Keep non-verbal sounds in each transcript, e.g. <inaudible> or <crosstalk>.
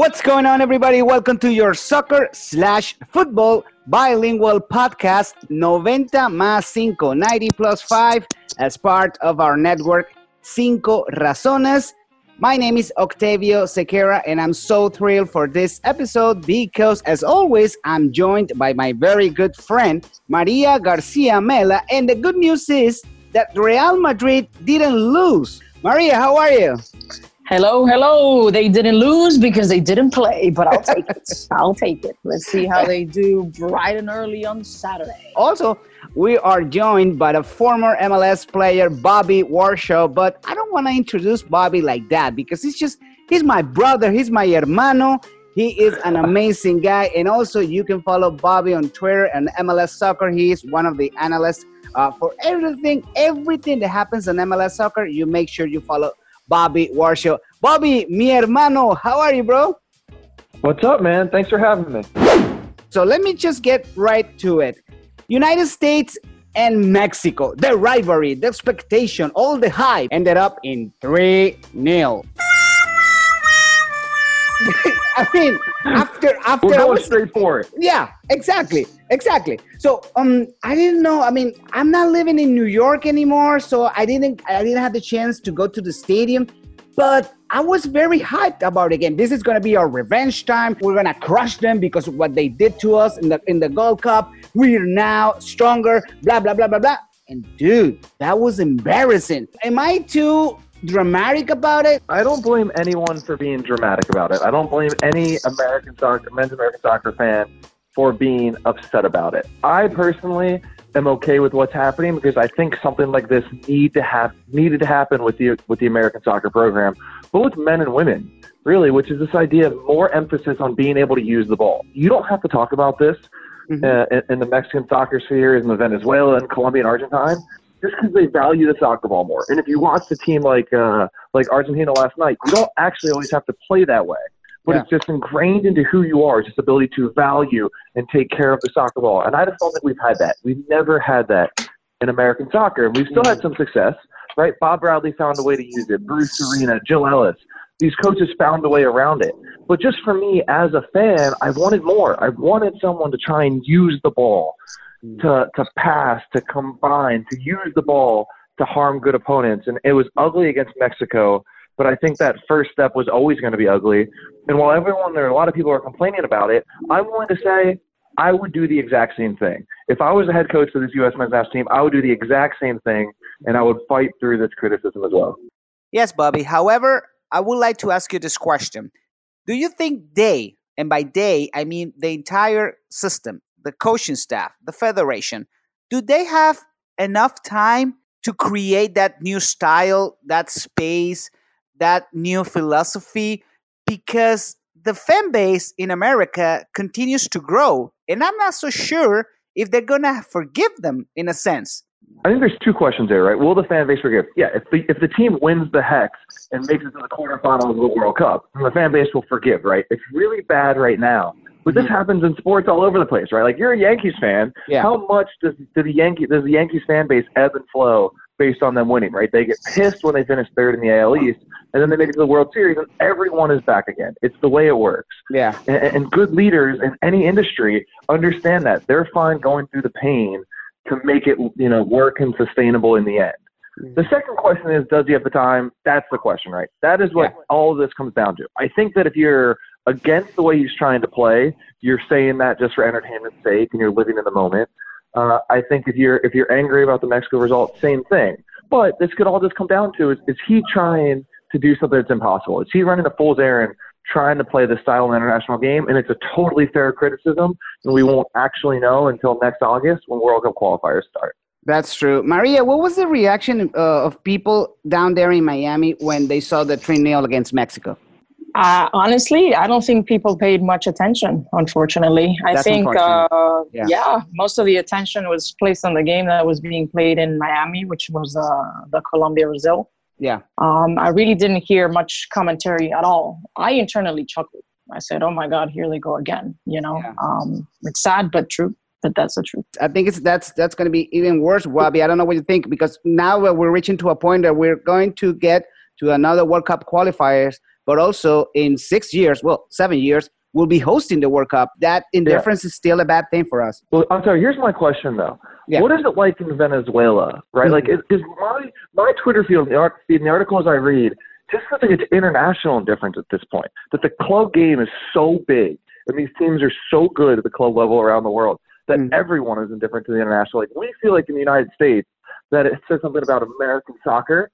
What's going on, everybody? Welcome to your soccer slash football bilingual podcast, 90 más 5, 90 plus 5, as part of our network, Cinco Razones. My name is Octavio Sequeira, and I'm so thrilled for this episode because, as always, I'm joined by my very good friend, Maria Garcia Mela. And the good news is that Real Madrid didn't lose. Maria, how are you? Hello, hello. They didn't lose because they didn't play, but I'll take it. <laughs> I'll take it. Let's see how they do bright and early on Saturday. Also, we are joined by the former MLS player Bobby Warshaw, but I don't want to introduce Bobby like that because he's just he's my brother, he's my hermano. He is an amazing guy, and also you can follow Bobby on Twitter and MLS Soccer. He is one of the analysts uh, for everything, everything that happens on MLS Soccer. You make sure you follow Bobby Warshaw. Bobby, mi hermano, how are you, bro? What's up, man? Thanks for having me. So let me just get right to it. United States and Mexico, the rivalry, the expectation, all the hype ended up in 3 0. <laughs> I mean, after after We're going was- straight for it. yeah, exactly, exactly. So um, I didn't know. I mean, I'm not living in New York anymore, so I didn't I didn't have the chance to go to the stadium. But I was very hyped about it again. This is gonna be our revenge time. We're gonna crush them because of what they did to us in the in the Gold Cup. We're now stronger. Blah blah blah blah blah. And dude, that was embarrassing. Am I too dramatic about it? I don't blame anyone for being dramatic about it. I don't blame any American soccer, men's American soccer fan for being upset about it. I personally am okay with what's happening because I think something like this need to have needed to happen with the with the American soccer program, but with men and women, really, which is this idea of more emphasis on being able to use the ball. You don't have to talk about this uh, in, in the Mexican soccer sphere, in the Venezuela and Colombia and Argentine, just because they value the soccer ball more. And if you watch a team like uh, like Argentina last night, you don't actually always have to play that way. But Yeah. it's just ingrained into who you are, just ability to value and take care of the soccer ball. And I just don't think we've had that. We've never had that in American soccer. And we've still had mm-hmm. some success, right? Bob Bradley found a way to use it. Bruce Arena, Jill Ellis. These coaches found a way around it. But just for me as a fan, I wanted more. I wanted someone to try and use the ball, mm-hmm. to, to pass, to combine, to use the ball to harm good opponents. And it was ugly against Mexico. But I think that first step was always going to be ugly. And while everyone, there a lot of people are complaining about it, I'm willing to say I would do the exact same thing. If I was the head coach of this U.S. men's national team, I would do the exact same thing, and I would fight through this criticism as well. Yes, Bobby. However, I would like to ask you this question. Do you think they, and by they, I mean the entire system, the coaching staff, the federation, do they have enough time to create that new style, that space, that new philosophy? Because the fan base in America continues to grow. And I'm not so sure if they're going to forgive them in a sense. I think there's two questions there, right? Will the fan base forgive? Yeah, if the if the team wins the hex and makes it to the quarterfinals of the World Cup, then the fan base will forgive, right? It's really bad right now. But this mm-hmm. happens in sports all over the place, right? Like you're a Yankees fan. Yeah. How much does do the Yankee does the Yankees fan base ebb and flow based on them winning, right? They get pissed when they finish third in the AL East, and then they make it to the World Series, and everyone is back again. It's the way it works. Yeah. And, and good leaders in any industry understand that they're fine going through the pain to make it you know work and sustainable in the end. Mm-hmm. The second question is, does he have the time? That's the question, right? That is what all of this comes down to. I think that if you're against the way he's trying to play, you're saying that just for entertainment's sake, and you're living in the moment. Uh, I think if you're if you're angry about the Mexico result, same thing. But this could all just come down to is is he trying to do something that's impossible? Is he running a fool's errand, trying to play the style of international game? And it's a totally fair criticism, and we won't actually know until next August when World Cup qualifiers start. That's true. Maria, what was the reaction uh, of people down there in Miami when they saw the 3 0 against Mexico? Uh, honestly, I don't think people paid much attention, unfortunately. I That's think, uh, Yeah. yeah. most of the attention was placed on the game that was being played in Miami, which was uh, the Colombia Brazil. Yeah. Um, I really didn't hear much commentary at all. I internally chuckled. I said, "Oh my God, here they go again!" You know, Yeah. um, it's sad but true. But that's the truth. I think it's that's that's going to be even worse, Wabi. I don't know what you think because now we're reaching to a point that we're going to get to another World Cup qualifiers but also in six years, well, seven years, we'll be hosting the World Cup. That indifference yeah. is still a bad thing for us. Well, I'm sorry. Here's my question though. Yeah. What is it like in Venezuela, right? Mm-hmm. Like, is my my Twitter feed, the, art, in the articles I read, just feels like it's international indifference at this point. That the club game is so big, and these teams are so good at the club level around the world that mm-hmm. everyone is indifferent to the international. Like, we feel like in the United States that it says something about American soccer,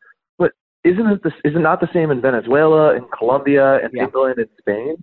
isn't it, the, is it not the same in Venezuela, in Colombia, in yeah. England, in Spain?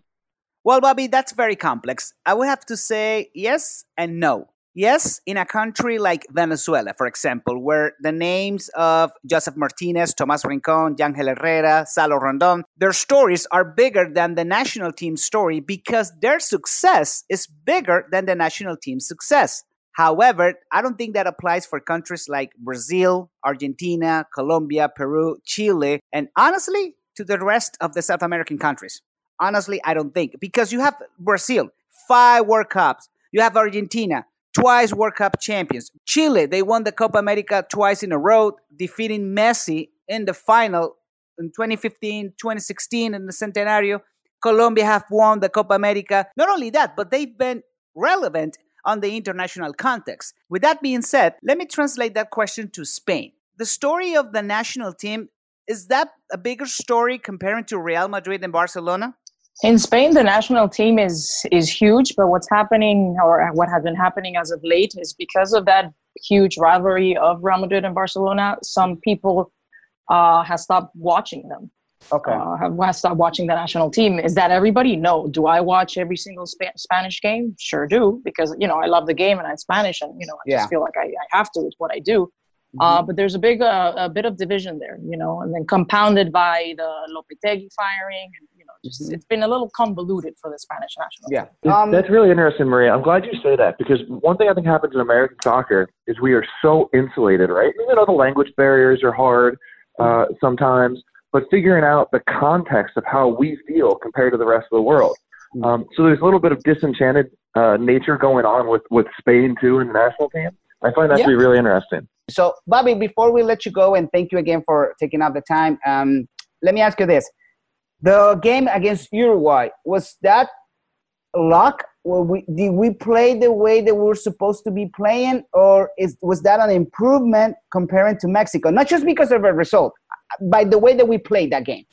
Well, Bobby, that's very complex. I would have to say yes and no. Yes, in a country like Venezuela, for example, where the names of Joseph Martinez, Tomas Rincon, Yangel Herrera, Salo Rondon, their stories are bigger than the national team story because their success is bigger than the national team's success. However, I don't think that applies for countries like Brazil, Argentina, Colombia, Peru, Chile, and honestly, to the rest of the South American countries. Honestly, I don't think because you have Brazil, five World Cups, you have Argentina, twice World Cup champions. Chile, they won the Copa America twice in a row, defeating Messi in the final in 2015, 2016 in the Centenario. Colombia have won the Copa America. Not only that, but they've been relevant on the international context. With that being said, let me translate that question to Spain. The story of the national team is that a bigger story comparing to Real Madrid and Barcelona? In Spain, the national team is is huge, but what's happening or what has been happening as of late is because of that huge rivalry of Real Madrid and Barcelona. Some people uh, have stopped watching them. Okay, uh, have, have stopped watching the national team. Is that everybody? No. Do I watch every single Sp- Spanish game? Sure do, because you know I love the game and I'm Spanish, and you know I yeah. just feel like I, I have to. It's what I do. Uh, mm-hmm. but there's a big uh, a bit of division there, you know, and then compounded by the Lopetegui firing, and you know, just mm-hmm. it's been a little convoluted for the Spanish national. Yeah, um, that's really interesting, Maria. I'm glad you say that because one thing I think happens in American soccer is we are so insulated, right? You know, the language barriers are hard uh, sometimes, but figuring out the context of how we feel compared to the rest of the world. Mm-hmm. Um, so there's a little bit of disenchanted uh, nature going on with with Spain too in the national team. I find that yeah. to be really interesting. So, Bobby, before we let you go, and thank you again for taking up the time, um, let me ask you this. The game against Uruguay, was that luck? We, did we play the way that we were supposed to be playing, or is, was that an improvement comparing to Mexico? Not just because of a result, by the way that we played that game.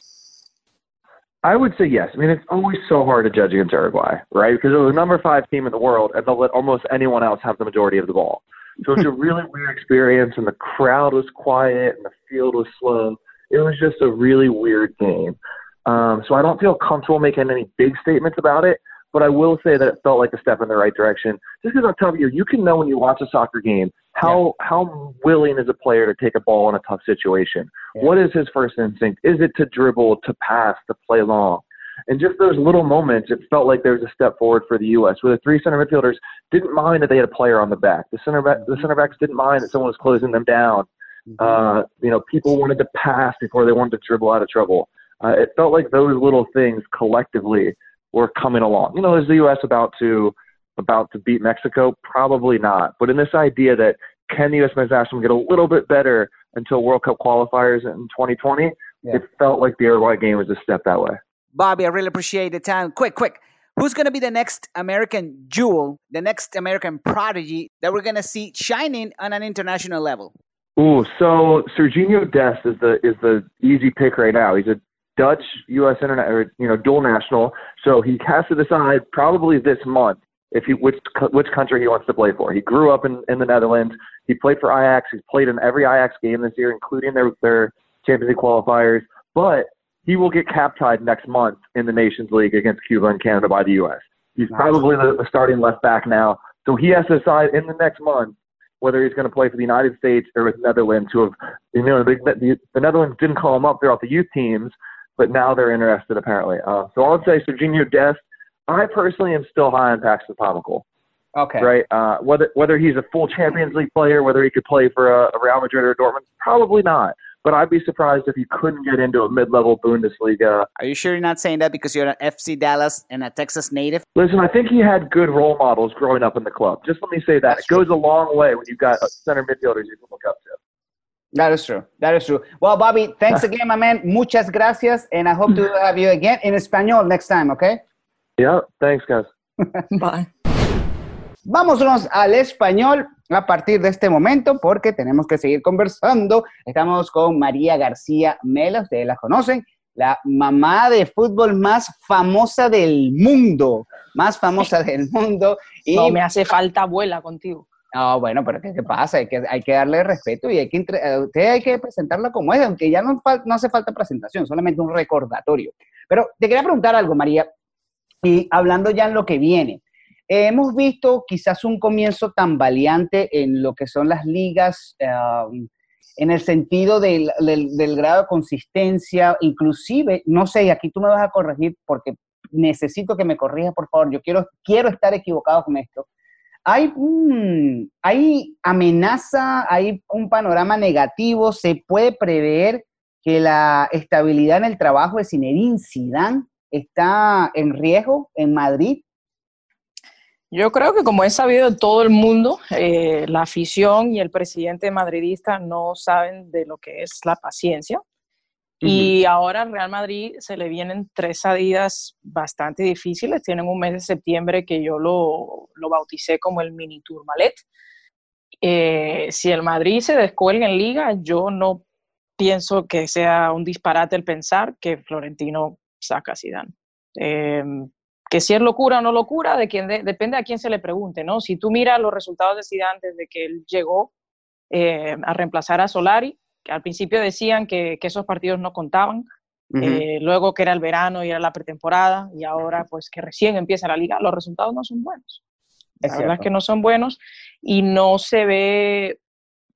I would say yes. I mean, it's always so hard to judge against Uruguay, right? Because they're the number five team in the world, and they'll let almost anyone else have the majority of the ball. So it's a <laughs> really weird experience, and the crowd was quiet, and the field was slow. It was just a really weird game. Um, so I don't feel comfortable making any big statements about it, but I will say that it felt like a step in the right direction. Just because I'm telling you, you can know when you watch a soccer game how yeah. how willing is a player to take a ball in a tough situation. Yeah. What is his first instinct? Is it to dribble, to pass, to play long? And just those little moments, it felt like there was a step forward for the U.S. Where the three center midfielders didn't mind that they had a player on the back. The center back, the center backs didn't mind that someone was closing them down. Mm-hmm. Uh, you know, people wanted to pass before they wanted to dribble out of trouble. Uh, it felt like those little things collectively were coming along. You know, is the U.S. about to about to beat Mexico? Probably not. But in this idea that can the U.S. men's national get a little bit better until World Cup qualifiers in 2020, yeah. it felt like the Uruguay game was a step that way. Bobby, I really appreciate the time. Quick, quick. Who's going to be the next American jewel, the next American prodigy that we're going to see shining on an international level? Ooh, so Serginho Dest is the is the easy pick right now. He's a Dutch U.S. internet or you know dual national, so he has to decide probably this month if he which which country he wants to play for. He grew up in in the Netherlands. He played for Ajax. He's played in every Ajax game this year, including their their Champions League qualifiers. But he will get cap tied next month in the Nations League against Cuba and Canada by the U.S. He's probably the, the starting left back now, so he has to decide in the next month whether he's going to play for the United States or with Netherlands, who have, you know, the, the, the Netherlands didn't call him up throughout the youth teams, but now they're interested apparently. Uh, so I would say Serginho Dest. I personally am still high on Paxton Pomykal. Okay. Right. Uh, whether whether he's a full Champions League player, whether he could play for a, a Real Madrid or a Dortmund, probably not. But I'd be surprised if he couldn't get into a mid-level Bundesliga. Are you sure you're not saying that because you're an FC Dallas and a Texas native? Listen, I think he had good role models growing up in the club. Just let me say that. That's it goes a long way when you've got center midfielders you can look up to. That is true. That is true. Well, Bobby, thanks <laughs> again, my man. Muchas gracias, and I hope to have you again in español next time, okay? Yeah, thanks, guys. <laughs> Bye. Vámonos al español a partir de este momento porque tenemos que seguir conversando. Estamos con María García Mela, ustedes la conocen, la mamá de fútbol más famosa del mundo, más famosa del mundo. Y... No me hace falta abuela contigo. No, bueno, pero ¿qué, pasa? Hay que, hay que darle respeto y hay que, usted hay que presentarla como es, aunque ya no, no hace falta presentación, solamente un recordatorio. Pero te quería preguntar algo, María, y hablando ya en lo que viene. hemos visto quizás un comienzo tan valiente en lo que son las ligas, um, en el sentido del, grado de consistencia, inclusive, no sé, aquí tú me vas a corregir porque necesito que me corrijas, por favor, yo quiero, quiero estar equivocado con esto, hay, hay amenaza, hay un panorama negativo, se puede prever que la estabilidad en el trabajo de Zinedine Zidane está en riesgo en Madrid. Yo creo que como es sabido de todo el mundo, eh, la afición y el presidente madridista no saben de lo que es la paciencia. Y ahora al Real Madrid se le vienen tres salidas bastante difíciles. Tienen un mes de septiembre que yo lo, lo bauticé como el mini Tourmalet. Eh, si el Madrid se descuelga en liga, yo no pienso que sea un disparate el pensar que Florentino saca Zidane. Eh, que si es locura o no locura, de quién depende a quién se le pregunte, ¿no? Si tú miras los resultados de Zidane desde que él llegó eh, a reemplazar a Solari, que al principio decían que, que esos partidos no contaban, eh, luego que era el verano y era la pretemporada, y ahora pues que recién empieza la liga, los resultados no son buenos. la verdad es que no son buenos y no se ve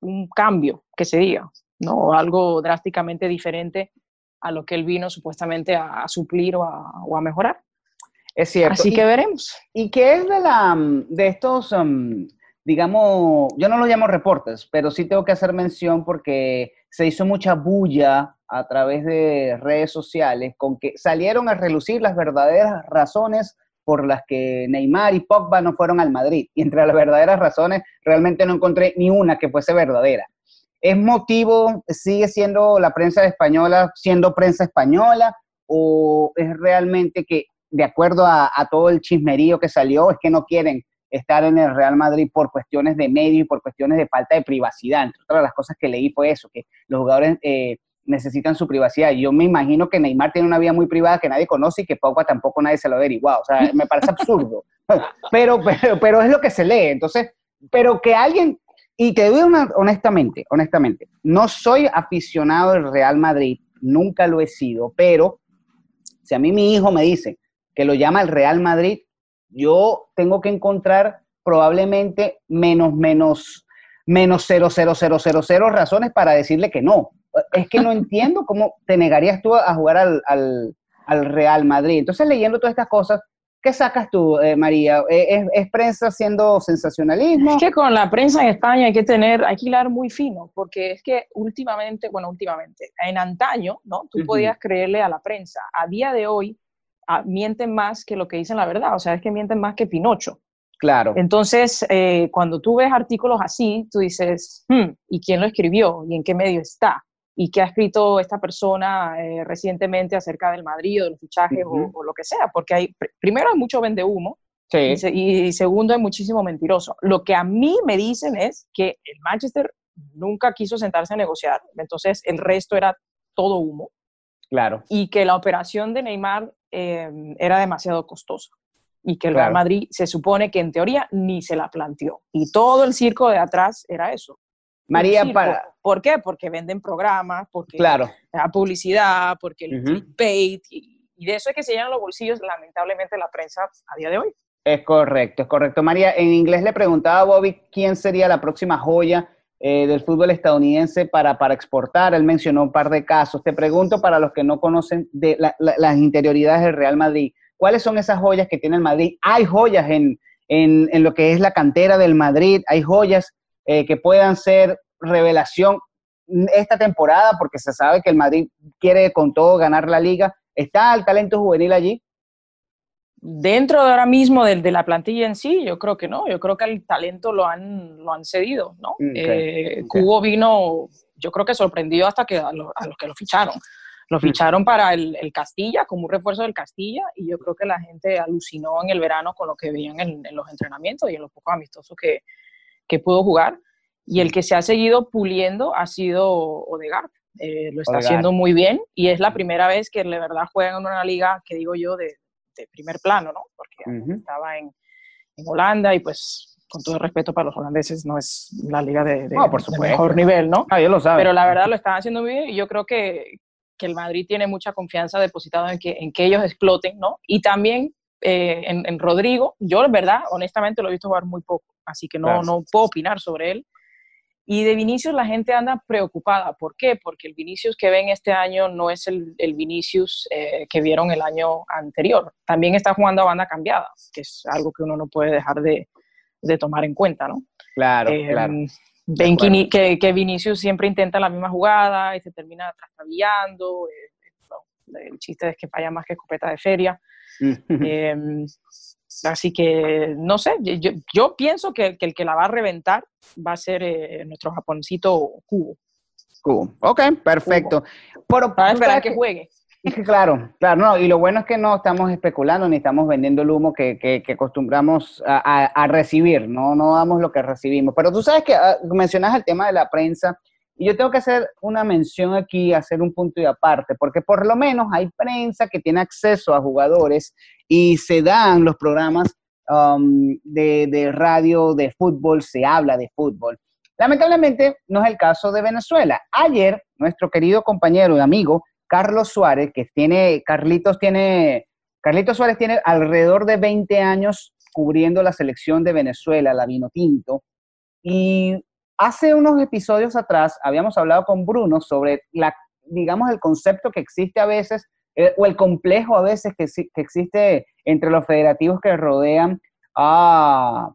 un cambio que se diga, ¿no? Algo drásticamente diferente a lo que él vino supuestamente a, suplir o a, o a, mejorar. Es cierto. Así que veremos. ¿Y qué es de, la, de estos um, digamos, yo no lo llamo reportes, pero sí tengo que hacer mención porque se hizo mucha bulla a través de redes sociales con que salieron a relucir las verdaderas razones por las que Neymar y Pogba no fueron al Madrid. Y entre las verdaderas razones realmente no encontré ni una que fuese verdadera. ¿Es motivo, sigue siendo la prensa española, siendo prensa española, o es realmente que, de acuerdo a, a todo el chismerío que salió, es que no quieren estar en el Real Madrid por cuestiones de medio y por cuestiones de falta de privacidad. Entre otras las cosas que leí fue eso, que los jugadores eh, necesitan su privacidad. Yo me imagino que Neymar tiene una vida muy privada que nadie conoce y que Pogba tampoco nadie se lo ha averiguado. O sea, me parece absurdo. <laughs> Pero, pero, pero es lo que se lee. Entonces, pero que alguien, y te digo honestamente, honestamente, no soy aficionado del Real Madrid, nunca lo he sido, pero si a mí mi hijo me dice que lo llama el Real Madrid, yo tengo que encontrar probablemente menos, menos, menos 0,0000 razones para decirle que no. Es que no <laughs> entiendo cómo te negarías tú a jugar al, al, al Real Madrid. Entonces, leyendo todas estas cosas, ¿Qué sacas tú, eh, María? ¿Es, ¿Es, prensa haciendo sensacionalismo? Es que con la prensa en España hay que tener, hay que hilar muy fino, porque es que últimamente, bueno, últimamente, en antaño, ¿no? Tú podías creerle a la prensa. A día de hoy, mienten más que lo que dicen la verdad, o sea, es que mienten más que Pinocho. Claro. Entonces, eh, cuando tú ves artículos así, tú dices, hmm, ¿y quién lo escribió? ¿Y en qué medio está? ¿Y qué ha escrito esta persona eh, recientemente acerca del Madrid o de los fichajes o, lo que sea? Porque hay, primero hay mucho vende humo y, y, segundo hay muchísimo mentiroso. Lo que a mí me dicen es que el Manchester nunca quiso sentarse a negociar, entonces el resto era todo humo. Claro. Y que la operación de Neymar eh, era demasiado costosa y que el Real Madrid se supone que en teoría ni se la planteó. Y todo el circo de atrás era eso. María, para... ¿Por qué? Porque venden programas, porque claro. la publicidad, porque el clickbait, y, y, de eso es que se llenan los bolsillos, lamentablemente, la prensa a día de hoy. Es correcto, es correcto. María, en inglés le preguntaba a Bobby quién sería la próxima joya eh, del fútbol estadounidense para, para exportar. Él mencionó un par de casos. Te pregunto para los que no conocen de las interioridades del Real Madrid, ¿cuáles son esas joyas que tiene el Madrid? Hay joyas en, en, en lo que es la cantera del Madrid, hay joyas eh, que puedan ser revelación esta temporada, porque se sabe que el Madrid quiere con todo ganar la liga. ¿Está el talento juvenil allí? Dentro de ahora mismo de, de, la plantilla en sí, yo creo que no, yo creo que el talento lo han, lo han cedido, ¿no? Mm, eh, Cubo vino yo creo que sorprendió hasta que a, los que lo ficharon. Lo ficharon para el, Castilla, como un refuerzo del Castilla, y yo creo que la gente alucinó en el verano con lo que veían en, los entrenamientos y en los pocos amistosos que, que, pudo jugar. Y el que se ha seguido puliendo ha sido Odegaard. Eh, lo está haciendo muy bien y es la primera vez que de verdad juegan en una liga que digo yo de, primer plano, ¿no? Porque estaba en, en Holanda y pues con todo el respeto para los holandeses, no es la liga de, mejor nivel, ¿no? Ah, lo sabe. Pero la verdad lo están haciendo muy bien y yo creo que, que, el Madrid tiene mucha confianza depositada en que, en que ellos exploten, ¿no? Y también eh, en, en, Rodrigo, yo, en verdad, honestamente lo he visto jugar muy poco, así que no, no puedo opinar sobre él. Y de Vinicius la gente anda preocupada. ¿Por qué? Porque el Vinicius que ven este año no es el, el Vinicius eh, que vieron el año anterior. También está jugando a banda cambiada, que es algo que uno no puede dejar de, de tomar en cuenta, ¿no? Claro, eh, claro. Ven que, que, Vinicius siempre intenta la misma jugada y se termina trastabillando. Eh, el chiste es que falla más que escopeta de feria. <laughs> Em, así que, no sé, yo, yo pienso que, que, el que la va a reventar va a ser eh, nuestro japoncito Cubo. Cubo. Ok, perfecto. Pero, para esperar que juegue. <laughs> Claro, claro, no, y lo bueno es que no estamos especulando ni estamos vendiendo el humo que, que, acostumbramos a, recibir, no, no damos lo que recibimos. Pero tú sabes que ah, mencionas el tema de la prensa, y yo tengo que hacer una mención aquí, hacer un punto y aparte, porque por lo menos hay prensa que tiene acceso a jugadores y se dan los programas um, de, de radio, de fútbol, se habla de fútbol. Lamentablemente no es el caso de Venezuela. Ayer, nuestro querido compañero y amigo, Carlos Suárez, que tiene, Carlitos tiene, Carlitos Suárez tiene alrededor de 20 años cubriendo la selección de Venezuela, la vino tinto, y hace unos episodios atrás habíamos hablado con Bruno sobre la, digamos, el concepto que existe a veces, eh, o el complejo a veces que, existe entre los federativos que rodean a,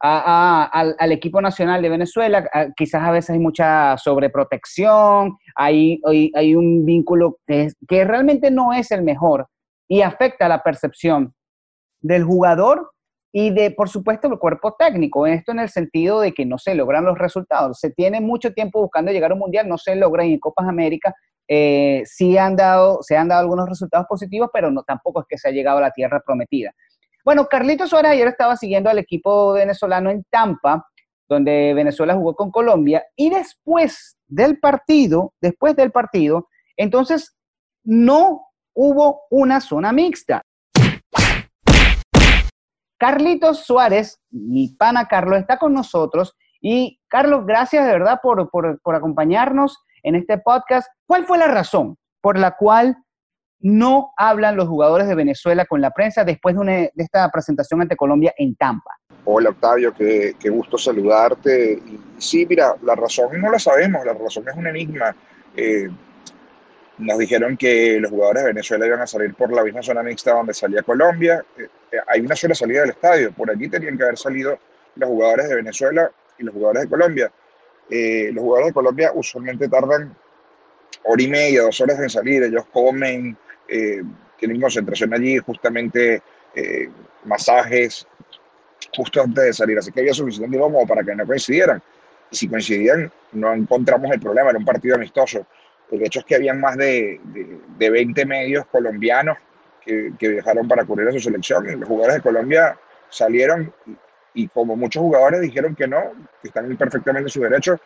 al, equipo nacional de Venezuela. quizás a veces hay mucha sobreprotección, hay, hay, un vínculo que, que realmente no es el mejor y afecta la percepción del jugador y de, por supuesto, el cuerpo técnico. Esto en el sentido de que no se logran los resultados. Se tiene mucho tiempo buscando llegar a un mundial, no se logra y en Copas América eh, sí han dado, se han dado algunos resultados positivos, pero no, tampoco es que se ha llegado a la tierra prometida. Bueno, Carlitos Suárez ayer estaba siguiendo al equipo venezolano en Tampa, donde Venezuela jugó con Colombia, y después del partido, después del partido, entonces no hubo una zona mixta. Carlitos Suárez, mi pana Carlos, está con nosotros. Y Carlos, gracias de verdad por, por acompañarnos en este podcast. ¿Cuál fue la razón por la cual no hablan los jugadores de Venezuela con la prensa después de, esta presentación ante Colombia en Tampa. Hola Octavio, qué, gusto saludarte. sí, mira, la razón no la sabemos, la razón es un enigma. Eh, nos dijeron que los jugadores de Venezuela iban a salir por la misma zona mixta donde salía Colombia. Eh, eh, hay una sola salida del estadio, por allí tenían que haber salido los jugadores de Venezuela y los jugadores de Colombia. los jugadores de Colombia usualmente tardan hora y media, dos horas en salir, ellos comen, eh, tienen concentración allí, justamente eh, masajes, justo antes de salir. Así que había suficiente como para que no coincidieran. Y si coincidían, no encontramos el problema, era un partido amistoso. El hecho es que habían más de, de, 20 medios colombianos que, que, viajaron para cubrir a su selección. Los jugadores de Colombia salieron y, como muchos jugadores dijeron que no, que están perfectamente en su derecho,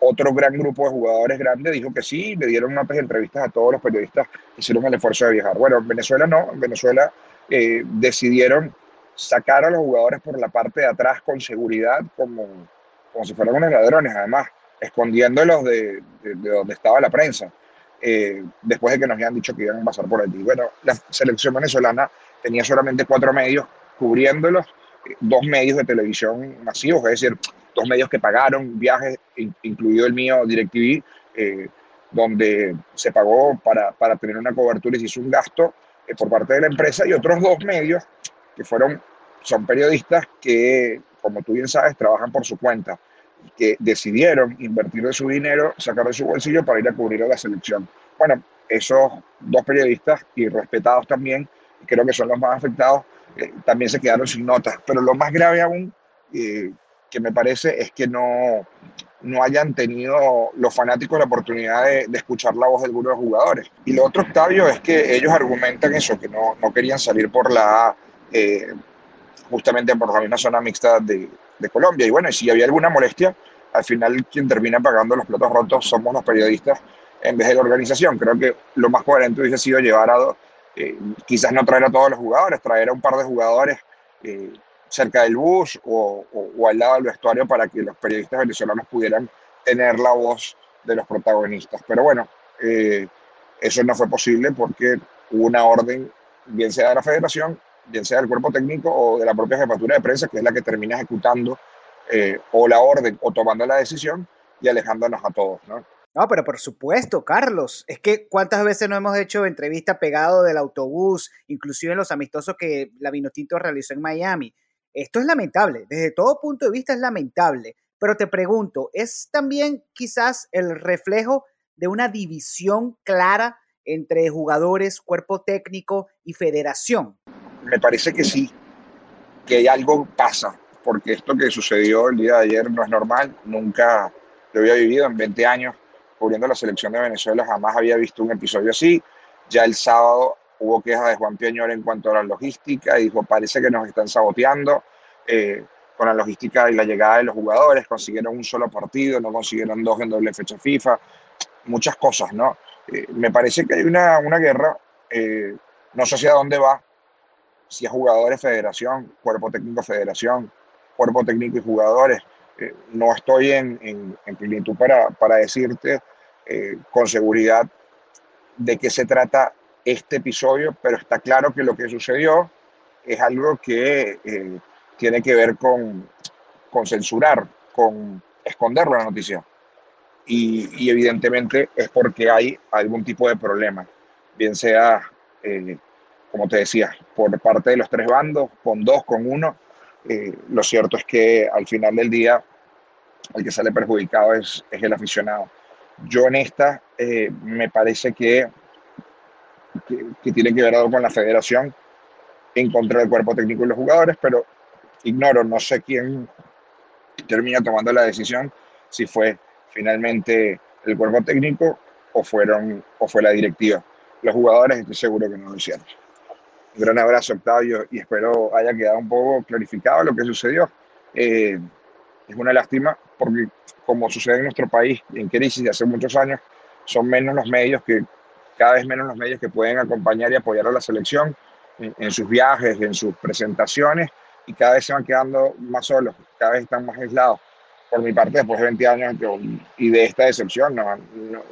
otro gran grupo de jugadores grandes dijo que sí, le dieron unas entrevistas a todos los periodistas hicieron el esfuerzo de viajar. Bueno, en Venezuela no, en Venezuela eh, decidieron sacar a los jugadores por la parte de atrás con seguridad, como, como si fueran unos ladrones, además, escondiéndolos de, de, donde estaba la prensa, eh, después de que nos habían dicho que iban a pasar por allí. Bueno, la selección venezolana tenía solamente cuatro medios cubriéndolos, eh, dos medios de televisión masivos, es decir, dos medios que pagaron viajes, incluido el mío, DirecTV, eh, donde se pagó para, para, tener una cobertura y se hizo un gasto eh, por parte de la empresa, y otros dos medios que fueron, son periodistas que, como tú bien sabes, trabajan por su cuenta, que decidieron invertir de su dinero, sacar de su bolsillo para ir a cubrir a la selección. Bueno, esos dos periodistas, y respetados también, creo que son los más afectados, eh, también se quedaron sin notas. Pero lo más grave aún, que me parece es que no, no hayan tenido los fanáticos la oportunidad de, escuchar la voz de algunos jugadores. Y lo otro, Octavio, es que ellos argumentan eso, que no, no querían salir por la eh, justamente por la misma zona mixta de, de Colombia. Y bueno, si había alguna molestia, al final quien termina pagando los platos rotos somos los periodistas en vez de la organización. Creo que lo más coherente hubiese sido llevar a, eh, quizás no traer a todos los jugadores, traer a un par de jugadores eh, cerca del bus o, al lado del vestuario para que los periodistas venezolanos pudieran tener la voz de los protagonistas. Pero bueno, eh, eso no fue posible porque hubo una orden, bien sea de la federación, bien sea del cuerpo técnico o de la propia jefatura de prensa, que es la que termina ejecutando o la orden o tomando la decisión y alejándonos a todos, ¿no? No, pero por supuesto, Carlos. Es que cuántas veces no hemos hecho entrevista pegado del autobús, inclusive en los amistosos que la Vinotinto realizó en Miami. Esto es lamentable, desde todo punto de vista es lamentable. Pero te pregunto, ¿es también quizás el reflejo de una división clara entre jugadores, cuerpo técnico y federación? Me parece que sí, que algo pasa, porque esto que sucedió el día de ayer no es normal, nunca lo había vivido en 20 años cubriendo la selección de Venezuela, jamás había visto un episodio así. Ya el sábado hubo quejas de Juan Piañor en cuanto a la logística y dijo, parece que nos están saboteando eh, con la logística y la llegada de los jugadores, consiguieron un solo partido, no consiguieron dos en doble fecha FIFA, muchas cosas, ¿no? Eh, me parece que hay una, una guerra, eh, no sé hacia dónde va, si es jugadores federación, cuerpo técnico federación, cuerpo técnico y jugadores, no estoy en, en, en plenitud para, para decirte eh, con seguridad de qué se trata este episodio, pero está claro que lo que sucedió es algo que eh, tiene que ver con, con, censurar, con esconder la noticia. Y, y, evidentemente es porque hay algún tipo de problema, bien sea, eh, como te decía, por parte de los tres bandos, con dos, con uno. lo cierto es que al final del día el que sale perjudicado es, el aficionado. Yo en esta eh, me parece que, que, tiene que ver algo con la federación en contra del cuerpo técnico y los jugadores, pero ignoro, no sé quién termina tomando la decisión, si fue finalmente el cuerpo técnico o, fueron, o fue la directiva. Los jugadores estoy seguro que no lo hicieron. Un gran abrazo, Octavio, y espero haya quedado un poco clarificado lo que sucedió. Eh, es una lástima porque, como sucede en nuestro país, en crisis de hace muchos años, son menos los medios que, cada vez menos los medios que pueden acompañar y apoyar a la selección en, sus viajes, en sus presentaciones, y cada vez se van quedando más solos, cada vez están más aislados. Por mi parte, después de 20 años y de esta decepción, no,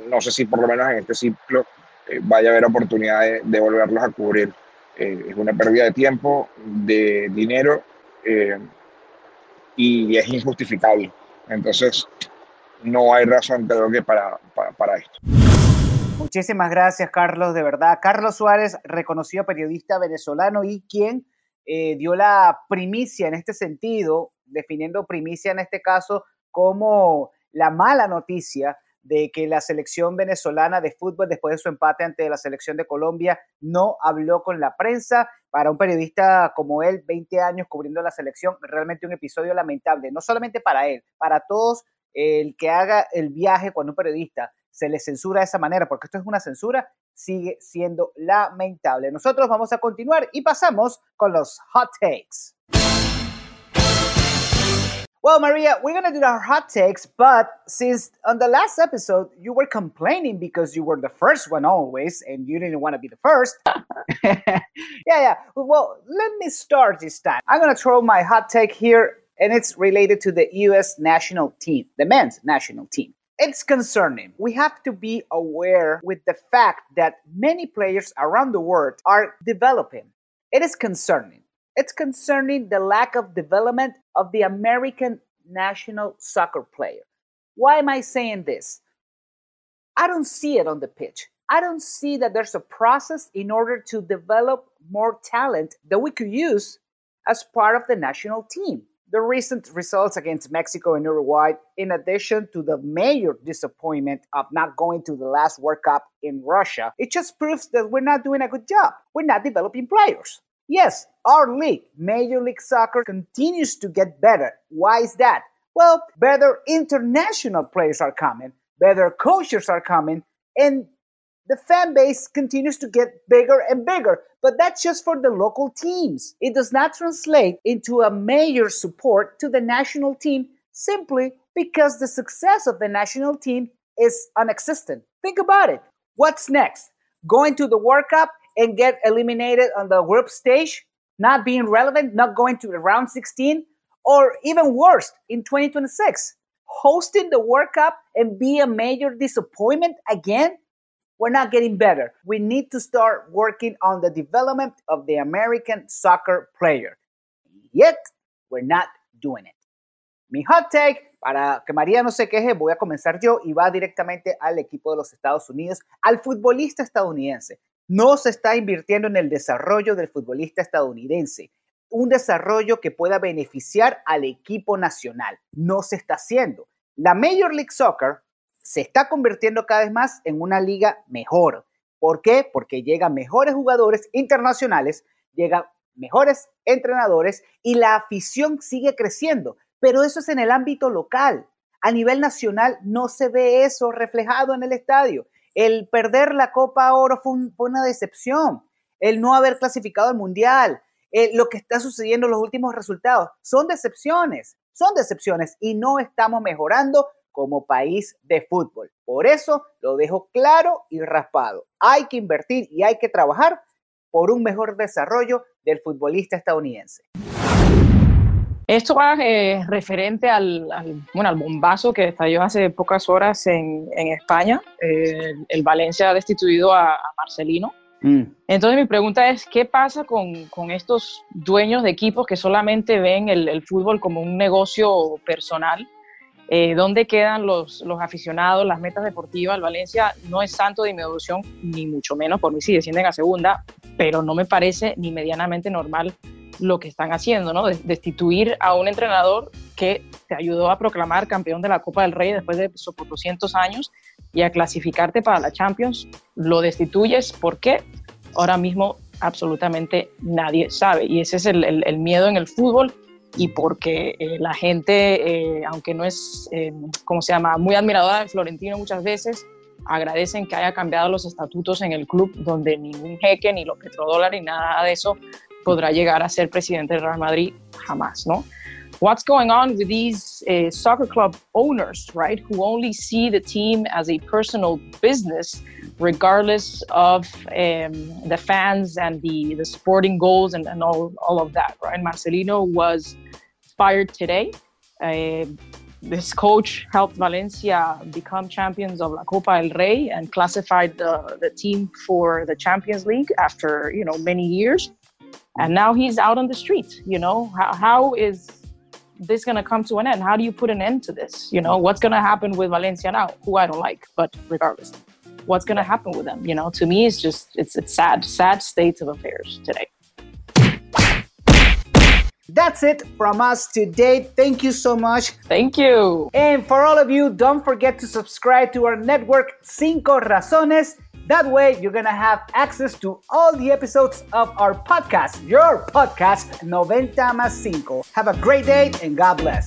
no, sé si por lo menos en este ciclo eh, vaya a haber oportunidad de, volverlos a cubrir. Eh, es una pérdida de tiempo, de dinero. Eh, y es injustificable. Entonces, no hay razón, creo que, para, para, esto. Muchísimas gracias, Carlos, de verdad. Carlos Suárez, reconocido periodista venezolano y quien eh, dio la primicia en este sentido, definiendo primicia en este caso como la mala noticia de que la selección venezolana de fútbol, después de su empate ante la selección de Colombia, no habló con la prensa. Para un periodista como él, 20 años cubriendo la selección, realmente un episodio lamentable, no solamente para él, para todos el que haga el viaje cuando un periodista se le censura de esa manera, porque esto es una censura, sigue siendo lamentable. Nosotros vamos a continuar y pasamos con los hot takes. Well, Maria, we're going to do our hot takes, but since on the last episode you were complaining because you were the first one always and you didn't want to be the first. <laughs> <laughs> yeah, yeah. Well, let me start this time. I'm going to throw my hot take here, and it's related to the U.S. national team, the men's national team. It's concerning. We have to be aware with the fact that many players around the world are developing. It is concerning. It's concerning the lack of development of the American national soccer player. Why am I saying this? I don't see it on the pitch. I don't see that there's a process in order to develop more talent that we could use as part of the national team. The recent results against Mexico and Uruguay, in addition to the major disappointment of not going to the last World Cup in Russia, it just proves that we're not doing a good job. We're not developing players. Yes, our league, Major League Soccer, continues to get better. Why is that? Well, better international players are coming, better coaches are coming, and the fan base continues to get bigger and bigger. But that's just for the local teams. It does not translate into a major support to the national team simply because the success of the national team is unexistent. Think about it. What's next? Going to the World Cup and get eliminated on the group stage? Not being relevant, not going to the round 16? Or even worse, in 2026, hosting the World Cup and be a major disappointment again? We're not getting better. We need to start working on the development of the American soccer player. Yet, we're not doing it. Mi hot take, para que María no se queje, voy a comenzar yo y va directamente al equipo de los Estados Unidos, al futbolista estadounidense. No se está invirtiendo en el desarrollo del futbolista estadounidense un desarrollo que pueda beneficiar al equipo nacional. No se está haciendo. La Major League Soccer se está convirtiendo cada vez más en una liga mejor. ¿Por qué? Porque llegan mejores jugadores internacionales, llegan mejores entrenadores y la afición sigue creciendo. Pero eso es en el ámbito local. A nivel nacional no se ve eso reflejado en el estadio. El perder la Copa Oro fue, una decepción. El no haber clasificado al Mundial, eh, lo que está sucediendo en los últimos resultados. Son decepciones, son decepciones y no estamos mejorando como país de fútbol. Por eso lo dejo claro y raspado. Hay que invertir y hay que trabajar por un mejor desarrollo del futbolista estadounidense. Esto va eh, referente al, bueno, al bombazo que estalló hace pocas horas en, España. Eh, el Valencia ha destituido a Marcelino, Mm. Entonces mi pregunta es, ¿qué pasa con, con, estos dueños de equipos que solamente ven el, el fútbol como un negocio personal? Eh, ¿Dónde quedan los, los, aficionados, las metas deportivas? El Valencia no es santo de mi devoción, ni mucho menos, por mí si descienden a segunda, pero no me parece ni medianamente normal lo que están haciendo, ¿no? Destituir a un entrenador que te ayudó a proclamar campeón de la Copa del Rey después de por 200 años y a clasificarte para la Champions, lo destituyes. ¿Por qué? Ahora mismo absolutamente nadie sabe. Y ese es el, el, miedo en el fútbol y porque eh, la gente, eh, aunque no es, eh, ¿cómo se llama?, muy admiradora de Florentino muchas veces, agradecen que haya cambiado los estatutos en el club donde ningún jeque, ni los petrodólares, ni nada de eso podrá llegar a ser presidente del Real Madrid jamás, ¿no? What's going on with these uh, soccer club owners, right, who only see the team as a personal business, regardless of um, the fans and the, the sporting goals and, and all, all of that, right? Marcelino was fired today. Uh, this coach helped Valencia become champions of La Copa del Rey and classified the, the team for the Champions League after you know many years. And now he's out on the street you know? How, how is this going to come to an end? How do you put an end to this? You know what's going to happen with valencia now? Who i don't like but regardless what's going to happen with them you know to me it's just it's a sad sad state of affairs today That's it from us today. Thank you so much. Thank you. And for all of you, don't forget to subscribe to our network, Cinco Razones. That way, you're gonna have access to all the episodes of our podcast, your podcast, 90 más Cinco. Have a great day and God bless.